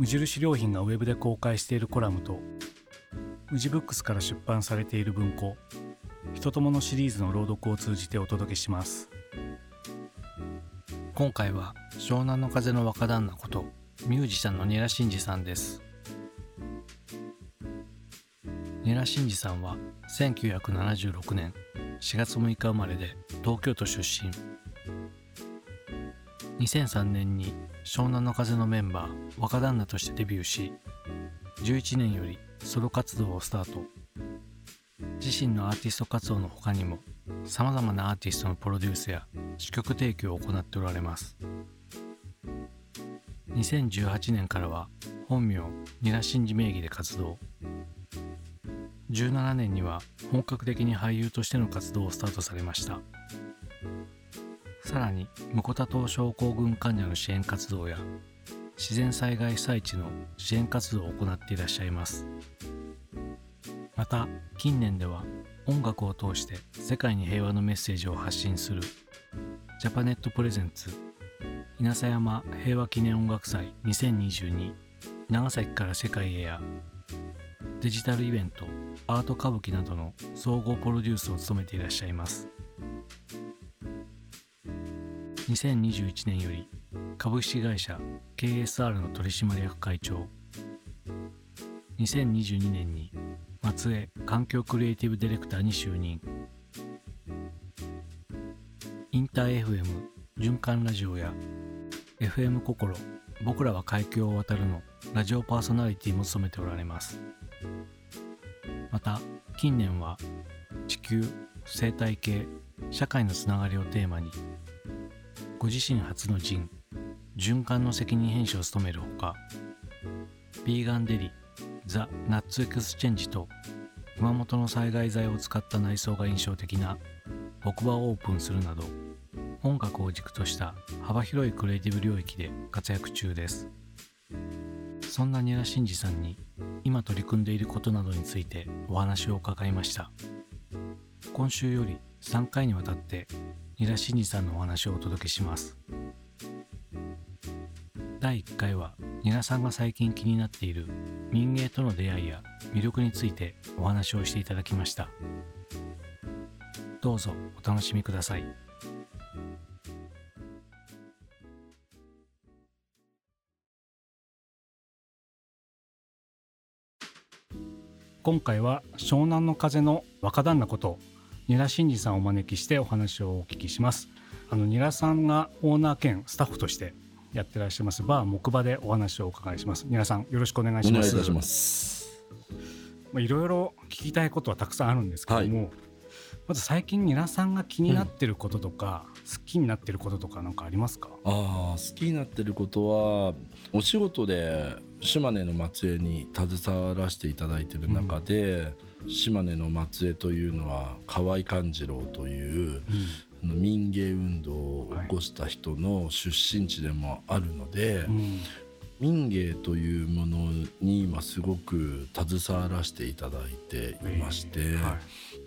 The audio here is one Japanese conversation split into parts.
無印良品がウェブで公開しているコラムと無地ブックスから出版されている文庫「人ともの」シリーズの朗読を通じてお届けします。今回は湘南の風の若旦那ことミュージシャンのニラ真司さんです。ニラ真司さんは1976年4月6日生まれで東京都出身。2003年に湘南の風のメンバー若旦那としてデビューし11年よりソロ活動をスタート。自身のアーティスト活動の他にもさまざまなアーティストのプロデュースや詞曲提供を行っておられます。2018年からは本名ニラ真司名義で活動。17年には本格的に俳優としての活動をスタートされました。さらにムコタ島症候群患者の支援活動や自然災害被災地の支援活動を行っていらっしゃいます。また近年では音楽を通して世界に平和のメッセージを発信するジャパネットプレゼンツ稲佐山平和記念音楽祭2022長崎から世界へやデジタルイベントアート歌舞伎などの総合プロデュースを務めていらっしゃいます。2021年より株式会社 KSR の取締役会長。2022年に松江環境クリエイティブディレクターに就任。インター FM 循環ラジオや FM 心僕らは海峡を渡るのラジオパーソナリティも務めておられます。また近年は地球生態系社会のつながりをテーマにご自身初の ZINE 循環の責任編集を務めるほかビーガンデリ The Nuts Exchange と熊本の災害材を使った内装が印象的な木馬をオープンするなど音楽を軸とした幅広いクリエイティブ領域で活躍中です。そんなニラ真司さんに今取り組んでいることなどについてお話を伺いました。今週より3回にわたってニラ真司さんのお話をお届けします。第1回はニラさんが最近気になっている民芸との出会いや魅力についてお話をしていただきました。どうぞお楽しみください。今回は湘南の風の若旦那ことニラ真司さんをお招きしてお話をお聞きします。あのニラさんがオーナー兼スタッフとしてやってらっしゃいますバー木馬でお話をお伺いします。ニラさんよろしくお願いします。お願いいたします。まあいろいろ聞きたいことはたくさんあるんですけども、はい、まず最近ニラさんが気になってることとか、うん、好きになってることとか何かありますか？あ好きになってることはお仕事で島根の松江に携わらせていただいてる中で、うん、島根の松江というのは河合勘次郎という、うん、民芸運動を起こした人の出身地でもあるので、はいうん、民芸というものに今すごく携わらせていただいていまして、えーは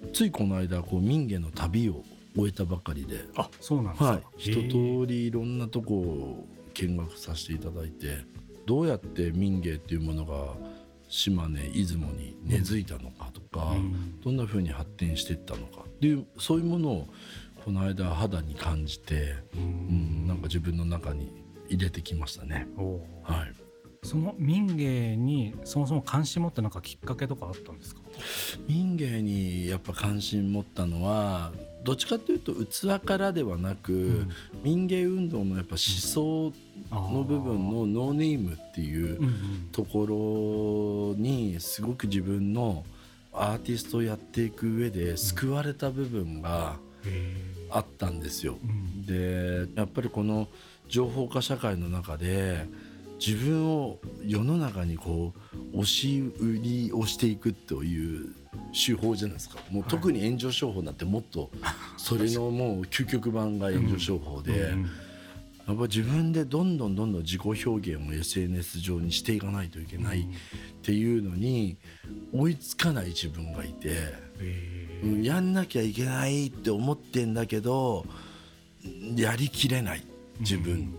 い、ついこの間こう民芸の旅を終えたばかりであそうなんですか、はい、一通りいろんなとこを見学させていただいてどうやって民芸っていうものが島根出雲に根付いたのかとか、うん、どんなふうに発展していったのか。っていうそういうものをこの間肌に感じて、うん、うん、なんか自分の中に入れてきましたね。はい、その民芸にそもそも関心持ったなんかきっかけとかあったんですか？民芸にやっぱ関心持ったのはどっちかというと器からではなく、ん。民芸運動のやっぱ思想の部分のノーネームっていうところにすごく自分のアーティストをやっていく上で救われた部分がへあったんですよ。うん。でやっぱりこの情報化社会の中で自分を世の中にこう押し売りをしていくという手法じゃないですか。もう特に炎上商法なんてもっと それのもう究極版が炎上商法で、うんやっぱ自分でどんどんどんどん自己表現を SNS 上にしていかないといけないっていうのに追いつかない自分がいて、うんやんなきゃいけないって思ってんだけどやりきれない自分、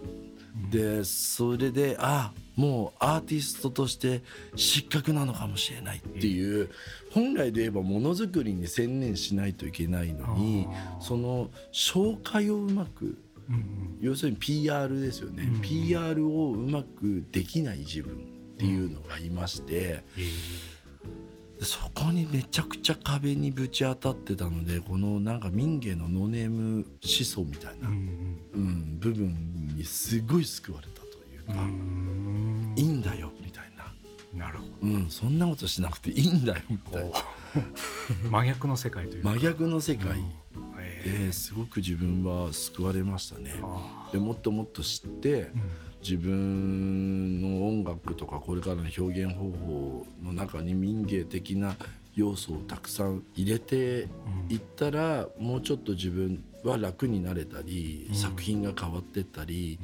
でそれであもうアーティストとして失格なのかもしれないっていう本来で言えばものづくりに専念しないといけないのにその紹介をうまく要するに PR ですよね、うん PR をうまくできない自分っていうのがいまして、そこにめちゃくちゃ壁にぶち当たってたのでこのなんか民芸のノーネーム思想みたいな、うんうん。部分にすごい救われたというか、いいんだよみたいな、なるほうん、そんなことしなくていいんだよみたいな。ど 真逆の世界というか。真逆の世界。うん。へですごく自分は救われましたね。でもっともっと知ってーうん自分の音楽とかこれからの表現方法の中に民芸的な要素をたくさん入れていったらもうちょっと自分は楽になれたり、うん作品が変わってったり、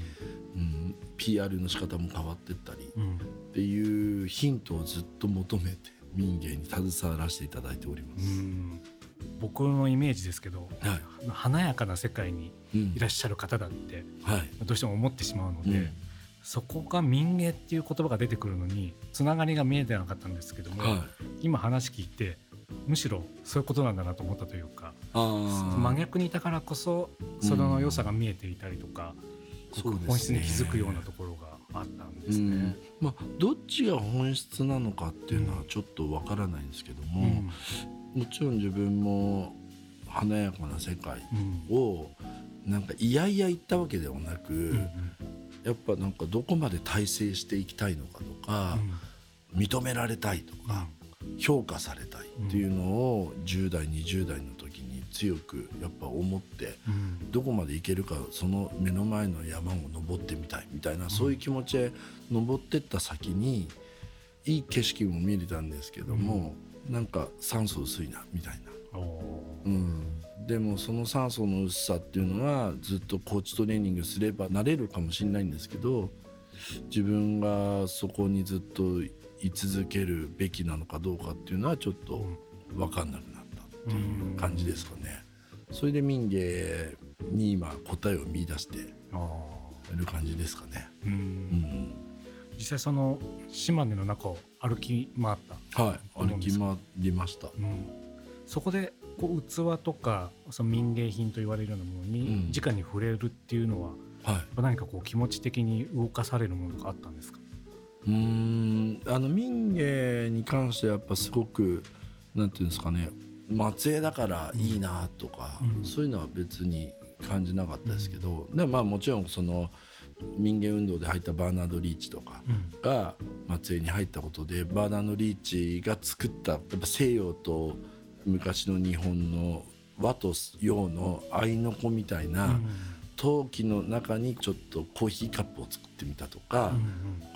うん。PR の仕方も変わってったりうん。っていうヒントをずっと求めて民芸に携わらせていただいておりまうす。ん。僕のイメージですけどはい。華やかな世界にうん。いらっしゃる方だってはい。どうしても思ってしまうので、うんそこが民芸っていう言葉が出てくるのにつながりが見えてなかったんですけども、はい、今話聞いてむしろそういうことなんだなと思ったというか真逆にいたからこそそれの良さが見えていたりとか、そうですね。本質に気づくようなところがあったんですうん。ね。まあ、どっちが本質なのかっていうのはちょっとわからないんですけども、もちろん自分も華やかな世界うん。をなんかいやいや言ったわけではなく、うんやっぱなんかどこまで体制していきたいのかとか、認められたいとか、評価されたいっていうのを10代20代の時に強くやっぱ思ってうん。どこまで行けるかその目の前の山を登ってみたいみたいな、そういう気持ちで登ってった先にいい景色も見れたんですけども、なんか酸素薄いなみたいな、おうん、でもその酸素の薄さっていうのはずっとコーチトレーニングすればなれるかもしれないんですけど自分がそこにずっと居続けるべきなのかどうかっていうのはちょっと分かんなくなったっていう感じですかね。それで民芸に今答えを見出してる感じですかね。ーううんん、実際その島根の中を歩き回った、はい、歩き回りました。うんそこでこう器とかその民芸品と言われるようなものにうん。直に触れるっていうのは、はい。何かこう気持ち的に動かされるものがあったんですか？うーん。あの民芸に関してはやっぱすごくなんていうんですかね松江だからいいなとか、うん。そういうのは別に感じなかったですけど、でまあもちろんその民芸運動で入ったバーナード・リーチとかが松江に入ったことでバーナード・リーチが作ったやっぱ西洋と昔の日本の和と洋の合いの子みたいな陶器の中にちょっとコーヒーカップを作ってみたとか。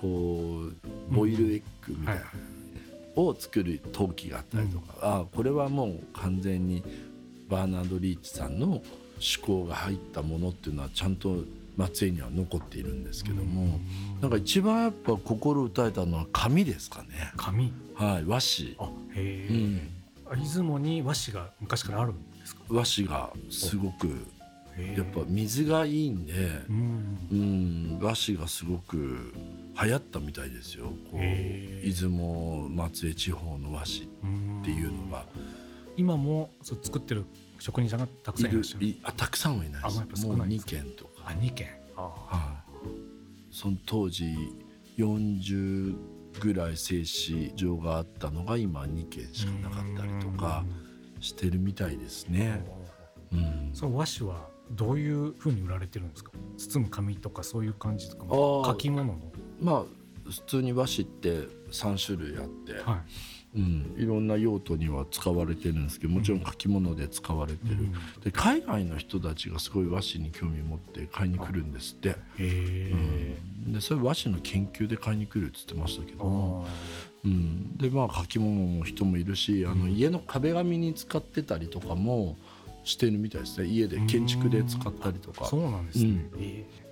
こうボイルエッグみたいな、はいを作る陶器があったりとか、あこれはもう完全にバーナード・リーチさんの思考が入ったものっていうのはちゃんと松江には残っているんですけども、なんか一番やっぱ心打たれたのは紙ですかね、紙。はい、和紙、あへえ、うん、あ出雲に和紙が昔からあるんですか？和紙がすごくやっぱ水がいいんで、うん。うん、和紙がすごく流行ったみたいですよ。こう出雲松江地方の和紙っていうのが。今もそう作ってる職人さんがたくさんいらっしゃる。いあたくさんはいないあですやっぱ少もう2ないですか軒とか、あ二件あはい、その当時40ぐらい製糸場があったのが今2軒しかなかったりとかしてるみたいですね。うん、その和紙はどういうふうに売られてるんですか？包む紙とかそういう感じとか書き物の？まあ普通に和紙って3種類あって、はいうん、いろんな用途には使われてるんですけどもちろん書き物で使われてる、うん。で海外の人たちがすごい和紙に興味を持って買いに来るんですって、うん。でそれ和紙の研究で買いに来るって言ってましたけど。も、あ。うん、でまあ書き物の人もいるしあの家の壁紙に使ってたりとかもしてるみたいですね。家で建築で使ったりとか。ーそうなんですね、うん。ええ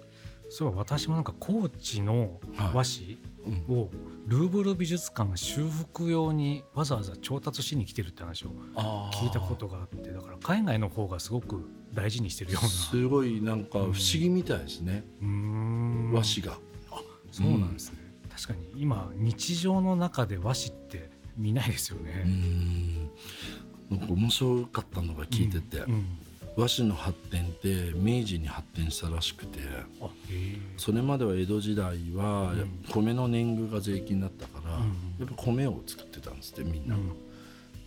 そう私もなんか高知の和紙うん。をルーブル美術館が修復用にわざわざ調達しに来てるって話を聞いたことがあってだから海外の方がすごく大事にしてるような。すごいなんか不思議みたいですね、うーん。和紙が。そうなんですね、確かに今日常の中で和紙って見ないですようね、ん。なんか面白かったのが聞いてて、うん。うん和紙の発展って明治に発展したらしくて。それまでは江戸時代はうん。米の年貢が税金だったから、うんやっぱ米を作ってたんですってみんな、うん。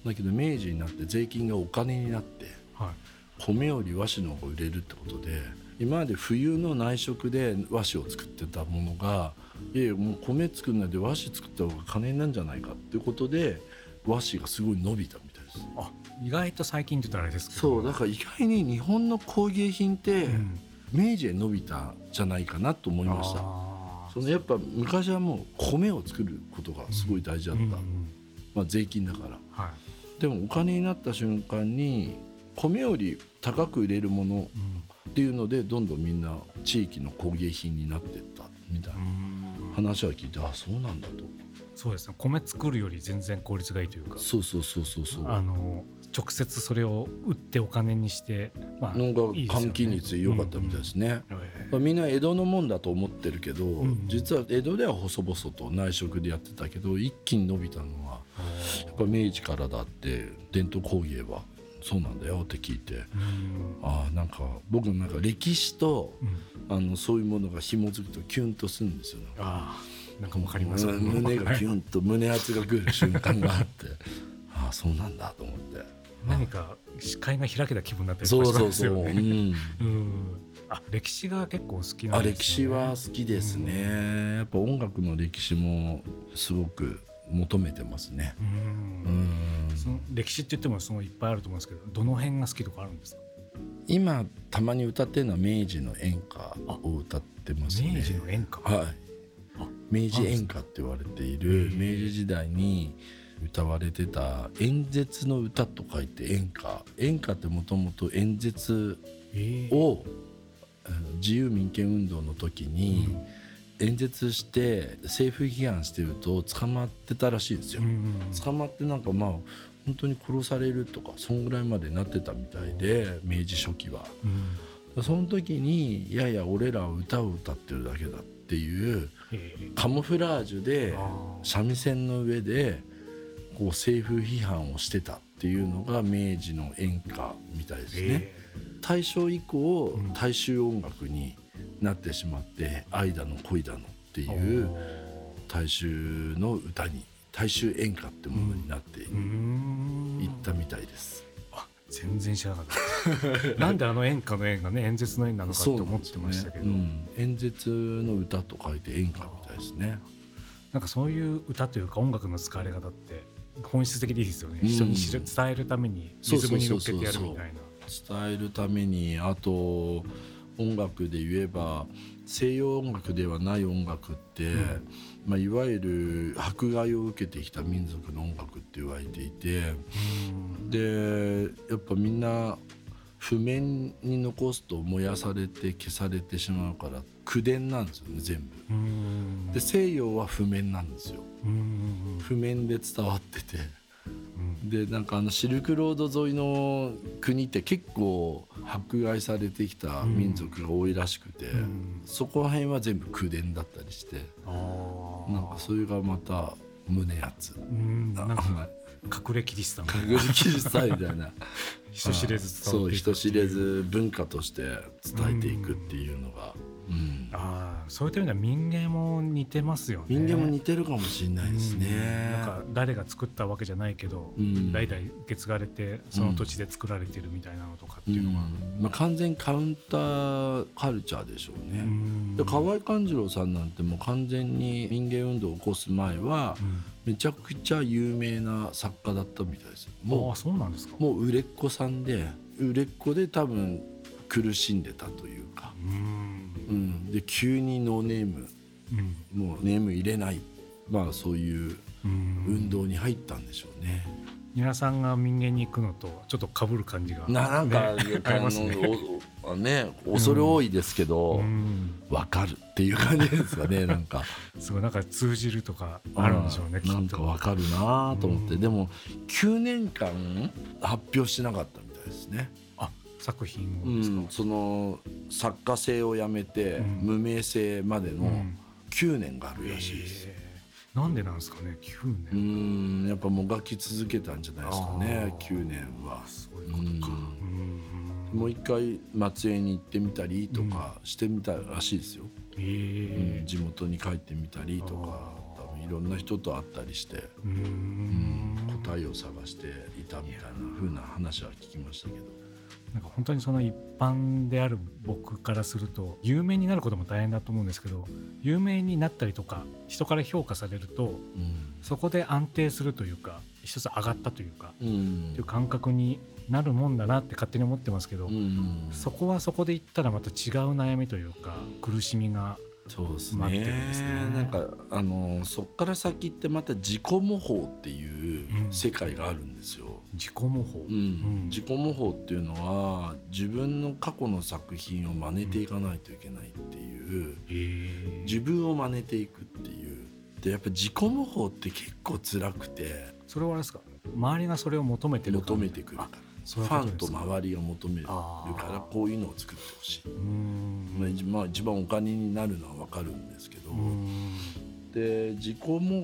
だけど明治になって税金がお金になってはい。米より和紙の方が売れるってことで今まで冬の内食で和紙を作ってたものがいやもう米作んないで和紙作った方が金になるんじゃないかっていうことで和紙がすごい伸びたあ意外と最近って言ったらあれですけど。そうだから意外に日本の工芸品ってうん。明治へ伸びたんじゃないかなと思いました。そのやっぱ昔はもう米を作ることがすごい大事だった、うんうんまあ、税金だから。はい。でもお金になった瞬間に米より高く売れるものうんっていうのでどんどんみんな地域の工芸品になってったみたいなうん。話は聞いてあそうなんだとそうですね。米作るより全然効率がいいというか。そうそうそうそうそう。あの直接それを売ってお金にして、まあ、なんか換金率良かったみたいですね、うん。うんまあみんな江戸のもんだと思ってるけど、ん。実は江戸では細々と内職でやってたけど一気に伸びたのはやっぱ明治からだって伝統工芸はそうなんだよって聞いてうん。ああなんか僕なんか歴史とうん。あのそういうものが紐づくとキュンとするんですよ、ね、ああなんかわかります。うん胸がキュンと胸圧がくる瞬間があって。ああそうなんだと思って。何か視界が開けた気分になったりそうそうそう。うん、うん。あ歴史が結構好きなんあですよ、ね、歴史は好きですね、やっぱ音楽の歴史もすごく求めてますね。ううん。んその歴史って言ってもそのいっぱいあると思うんですけどどの辺が好きとかあるんですか？今たまに歌ってるのは明治の演歌を歌ってますね。明治の演歌？はい。あ明治演歌って言われている明治時代に歌われてた演説の歌と書いて演歌。演歌ってもともと演説えー。を自由民権運動の時に演説して政府批判してると捕まってたらしいですよ。捕まってなんかまあ本当に殺されるとかそんぐらいまでなってたみたいで明治初期は。うん。その時にいやいや俺らは歌を歌ってるだけだっていうえ。ーカモフラージュで三味線の上でこう政府批判をしてたっていうのが明治の演歌みたいですね。え。大正以降うん。大衆音楽になってしまって「愛だの恋だの」ってーいう大衆の歌に大衆演歌ってものになっていったみたいです。あ全然知らなかった。なんであの演歌の演がね演説の演なのかと思ってましたけど。な,、うん。演説の歌と書いて演歌みたいですね。んかそういう歌というか音楽の使われ方って本質的でいいですよね、うん。人に知る伝えるためにリズムに乗っけてやるみたいな。伝えるためにあと音楽で言えば西洋音楽ではない音楽って、まあ、いわゆる迫害を受けてきた民族の音楽って言われていてうん。でやっぱみんな譜面に残すと燃やされて消されてしまうから口伝なんですよね全部。うん。で西洋は譜面なんですよ。うん。譜面で伝わってて。うん。でなんかあのシルクロード沿いの国って結構迫害されてきた民族が多いらしくて、うん。そこら辺は全部口伝だったりしてあー。なんかそれがまた胸熱。うん。なんか隠れキリシタン隠れキリスタンみたいな。人知れず伝そうわっていく人知れず文化として伝えていくっていうのがうん、ああそういった意味では民芸も似てますよね。民芸も似てるかもしれないですね。うん。なんか誰が作ったわけじゃないけど、うん。代々受け継がれてその土地で作られてるみたいなのとかっていうのが、うん。まあ、完全カウンターカルチャーでしょうね。うん。で河合勘次郎さんなんてもう完全に民芸運動を起こす前はうん。めちゃくちゃ有名な作家だったみたいですあもあそうなんですか。うもう売れっ子さんで売れっ子で多分苦しんでたというか、うんうん、で急にノーネーム。うん。もうネーム入れない。まあそういううん。運動に入ったんでしょうね。皆さんが民芸に行くのとちょっと被る感じが。ななんか、ねあありますね。のおね恐れ多いですけど、うん。わかるっていう感じですかね なんか。すごいなんか通じるとかあるんでしょうねきっと。なんかわかるなと思って、うん。でも9年間発表しなかったみたいですね、あ作品うをですか、ん、その作家性をやめて、うん。無名性までのうん。9年があるらしいです、えー。なんでなんですかね？9う年、んやっぱもがき続けたんじゃないですかねあー。9年は。そういうことか、うん。もう一回松江に行ってみたりとかしてみたらしいですよ、えうん地元に帰ってみたりとか多分いろんな人と会ったりして、ーううんん答えを探していたみたいな風な話は聞きましたけど。なんか本当にその一般である僕からすると有名になることも大変だと思うんですけど有名になったりとか人から評価されるとうん。そこで安定するというか一つ上がったというか、うん。いう感覚になるもんだなって勝手に思ってますけど、うん。そこはそこで言ったらまた違う悩みというか苦しみがそうですね。ですねなんかあのそっから先ってまた自己模倣っていううん世界があるんですよ。自己模倣、うん。うん。自己模倣っていうのは自分の過去の作品を真似ていかないといけないっていう。え。ー自分を真似ていくっていう。でやっぱ自己模倣って結構辛くて。それはあれですか？周りがそれを求めてる求めてくるからファンと周りが求めるからこういうのを作ってほしい。まあ一まあ、一番お金になるのは分かるんですけど、で自己模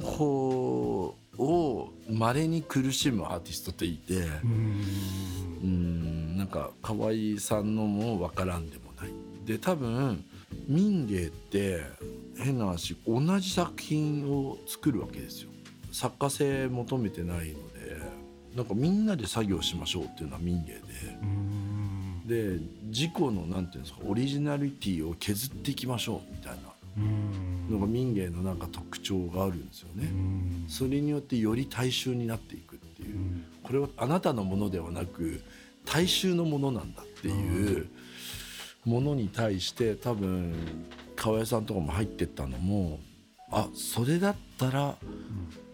倣をまれに苦しむアーティストっていてうーん。うんなんか河合さんのも分からんでもない。で多分民芸って変な話同じ作品を作るわけですよ。作家性求めてないのでなんかみんなで作業しましょうっていうのは民芸で。で自己のなんていうんですかオリジナリティを削っていきましょうみたいな。のが民芸のなんか特徴があるんですよね。ん。それによってより大衆になっていくっていう。う、ん。これはあなたのものではなく大衆のものなんだっていうものに対して多分河合さんとかも入ってったのもあそれだったら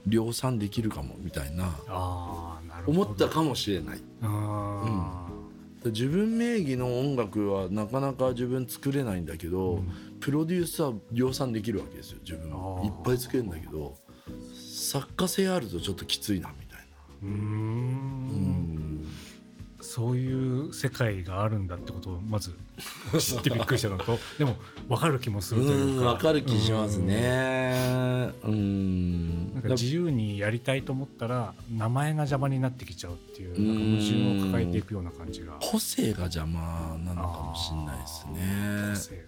量産できるかもみたいな思ったかもしれない。あ自分名義の音楽はなかなか自分作れないんだけど、うん。プロデュースは量産できるわけですよ自分。いっぱい作れるんだけど作家性あるとちょっときついなみたいな。ーうーうんんそういう世界があるんだってことをまず知ってびっくりしたのと でも分かる気もするというか。分かる気しますね。うん。なんか自由にやりたいと思ったら名前が邪魔になってきちゃうっていうなんか矛盾を抱えていくような感じが。個性が邪魔なのかもしれないです個ね性。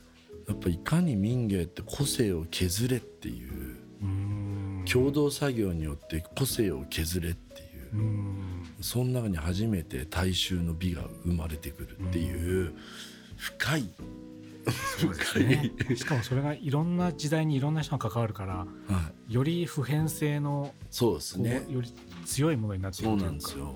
やっぱいかに民芸って個性を削れっていう共同作業によって個性を削れっていうその中に初めて大衆の美が生まれてくるっていう深い。そうですね。しかもそれがいろんな時代にいろんな人が関わるからはい。より普遍性のそうですね。より強いものになっていそうくというか。なんですよ。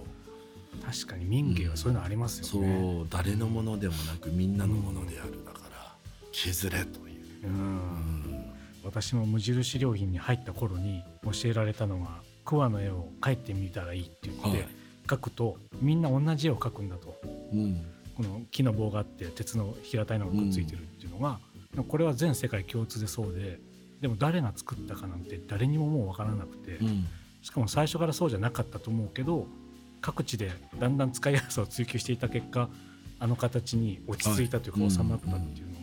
確かに民芸はそういうのありますよそね。う。誰のものでもなくみんなのものであるだから削れという。うん。うん。私も無印良品に入った頃に教えられたのが桑の絵を描いてみたらいいって言って、はい。描くとみんな同じ絵を描くんだと。うん。この木の棒があって鉄の平たいのがくっついてるっていうのが、これは全世界共通でそうででも誰が作ったかなんて誰にももう分からなくて、うん。しかも最初からそうじゃなかったと思うけど各地でだんだん使いやすさを追求していた結果あの形に落ち着いたというかはい。収まったっていうのが、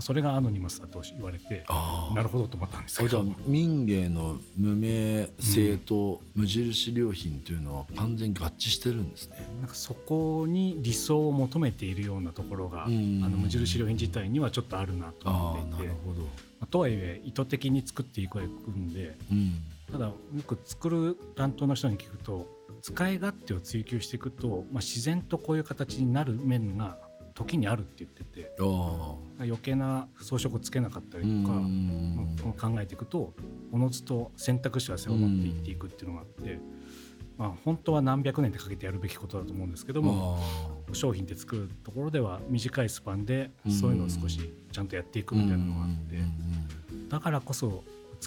それがアノニマスだと言われてあなるほどと思ったんですけじゃあど民芸の無名性と無印良品というのは完全に合致してるんですね。なんかそこに理想を求めているようなところが、うん。あの無印良品自体にはちょっとあるなとあ思っていて。あなるほど。まあとはいえ意図的に作っていくんでうん。ただよく作る担当の人に聞くと使い勝手を追求していくと、まあ、自然とこういう形になる面が時にあるって言ってて余計な装飾をつけなかったりとか、考えていくとおのずと選択肢は狭まっていっていくっていうのがあって、まあ、本当は何百年ってかけてやるべきことだと思うんですけどもあ商品って作るところでは短いスパンでそういうのを少しちゃんとやっていくみたいなのがあってだからこそ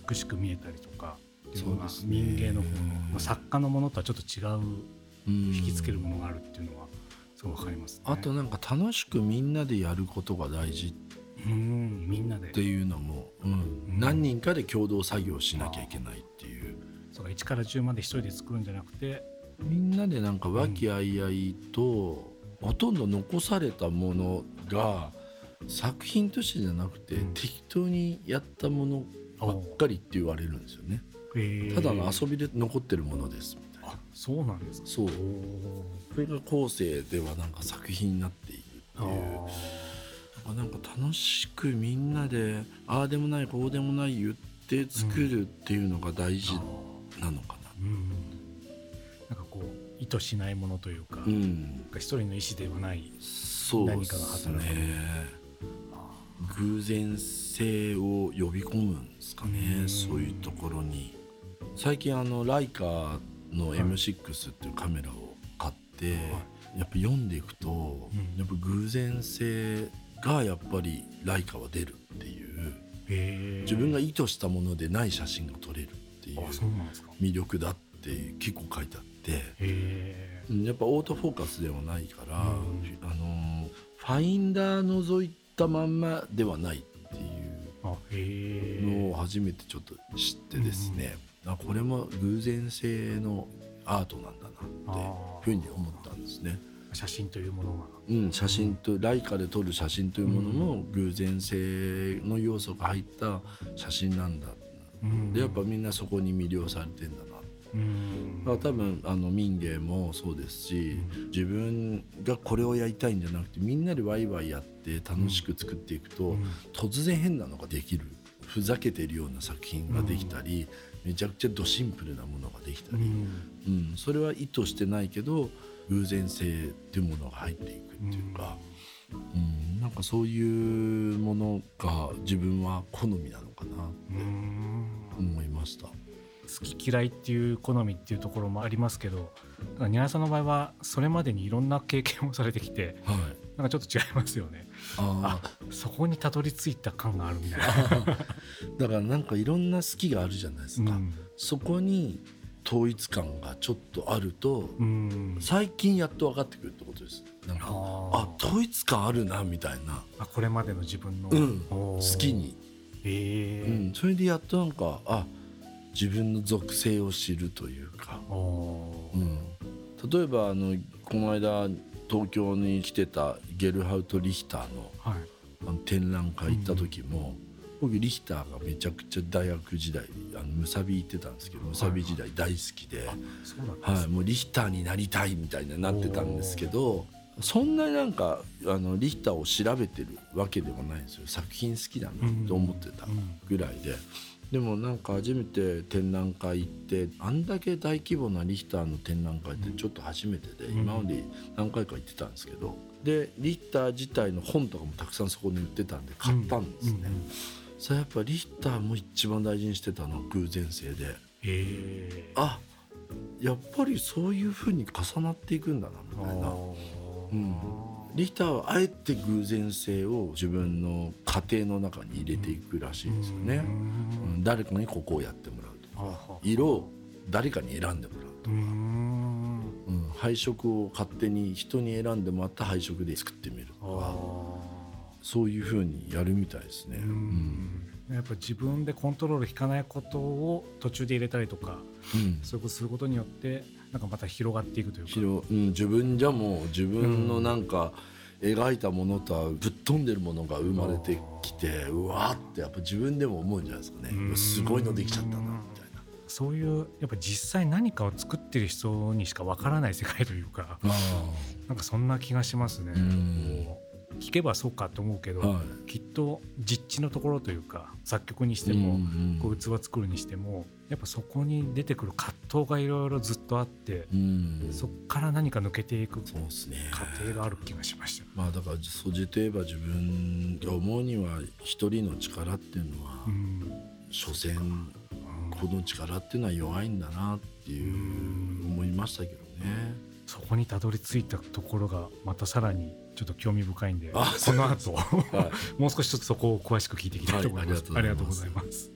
美しく見えたりとかっていうのが民芸の方の、まあ、作家のものとはちょっと違ううん。引きつけるものがあるっていうのはすごい分かりますね。あとなんか楽しくみんなでやることが大事うんみんなで。っていうのも、うんうん。何人かで共同作業しなきゃいけないっていう。そうか1から10まで一人で作るんじゃなくてみんなでなんか和気あいあいと、ほとんど残されたものが作品としてじゃなくて、うん。適当にやったものばっかりって言われるんですよね。えー。ただの遊びで残ってるものですあそうなんですか？そう。それが後世ではなんか作品になっているってあいう。あなんか楽しくみんなでああでもないこうでもない言って作るっていうのが大事ーなのかな。うんなんかこう意図しないものというか,、うん、一人の意思ではないそうで何かがす働くね。偶然性を呼び込むんですかね、うん。そういうところに。最近あのライカのはい。M6 っていうカメラを買って、やっぱ読んでいくと、ん。やっぱ偶然性がやっぱりライカは出るっていう自分が意図したものでない写真が撮れるっていう魅力だって結構書いてあって。やっぱオートフォーカスではないから、うん。あのファインダー覗いたまんまではないっていうのをえ初めてちょっと知ってですね、あこれも偶然性のアートなんだなっていうふうに思ったんですね。写真というものが。うん、写真とライカで撮る写真というものも偶然性の要素が入った写真なんだ、うん。でやっぱみんなそこに魅了されてんだな。うん。多分あの民芸もそうですし、自分がこれをやりたいんじゃなくてみんなでワイワイやって楽しく作っていくと、うん。突然変なのができる。ふざけてるような作品ができたり、めちゃくちゃドシンプルなものができたり、うん。うん。それは意図してないけど偶然性っていうものが入っていくっていうか、うん。なんかそういうものが自分は好みなのかなうん。思いました。好き嫌いっていう好みっていうところもありますけどだからニャラさんの場合はそれまでにいろんな経験をされてきてはい、なんかちょっと違いますよね。ああそこにたどり着いた感があるみたいな、ー だからなんかいろんな好きがあるじゃないですか、うん。そこに統一感がちょっとあると、うん。最近やっと分かってくるってことです。なんかああ統一感あるなみたいな、あこれまでの自分の、うん、好きに、ええうん、それでやっとなんかあ自分の属性を知るというか、うん、例えばあのこの間東京に来てたゲルハウト・リヒターのはい。あの展覧会行った時も、僕リヒターがめちゃくちゃ大学時代あのムサビ行ってたんですけどムサビ時代大好きで、はい、もうリヒターになりたいみたいになってたんですけどそんなになんかあのリヒターを調べてるわけでもないんですよ。作品好きだなと思ってたぐらいで。でもなんか初めて展覧会行ってあんだけ大規模なリヒターの展覧会ってちょっと初めてで、うん。今まで何回か行ってたんですけどでリヒター自体の本とかもたくさんそこに売ってたんで買ったんですね。うんうんやっぱリヒターも一番大事にしてたのは偶然性で。ええ。あやっぱりそういうふうに重なっていくんだなみたいな。うんリヒターはあえて偶然性を自分の家庭の中に入れていくらしいですよね。うん。誰かにここをやってもらうとか。色を誰かに選んでもらうとか、うん。うん、配色を勝手に人に選んでもらった配色で作ってみるとか。あそういうふうにやるみたいですね。ーううんん。やっぱ自分でコントロール引かないことを途中で入れたりとか。うん。そういうことすることによってなんかまた広がっていくというか。広うん、自分じゃもう自分のなんか描いたものとはぶっ飛んでるものが生まれてきてうわーってやっぱ自分でも思うんじゃないですかね。すごいのできちゃったなみたいな。そういうやっぱ実際何かを作ってる人にしかわからない世界というか。なんかそんな気がしますね。聞けばそうかと思うけど、はい、きっと実地のところというか作曲にしても、うんうん、こう器作るにしてもやっぱそこに出てくる葛藤がいろいろずっとあって、うん、そこから何か抜けていく過程がある気がしました。まあだから素地といえば自分が思うには一人の力っていうのは、うん、所詮この力っていうのは弱いんだなっていう思いましたけどね。そこにたどり着いたところがまたさらにちょっと興味深いんでこの後、はい、もう少しちょっとそこを詳しく聞いていきたいと思います。はい、ありがとうございます。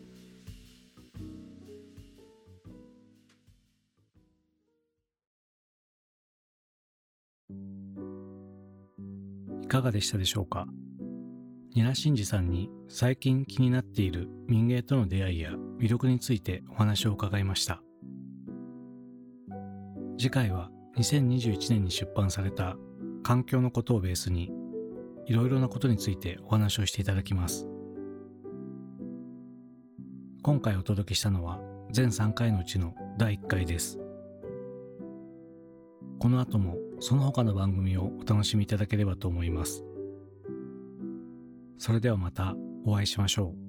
いかがでしたでしょうか？ニナシンジさんに最近気になっている民芸との出会いや魅力についてお話を伺いました。次回は2021年に出版された環境のことをベースにいろいろなことについてお話をしていただきます。今回お届けしたのは全3回のうちの第1回です。この後もその他の番組をお楽しみいただければと思います。それではまたお会いしましょう。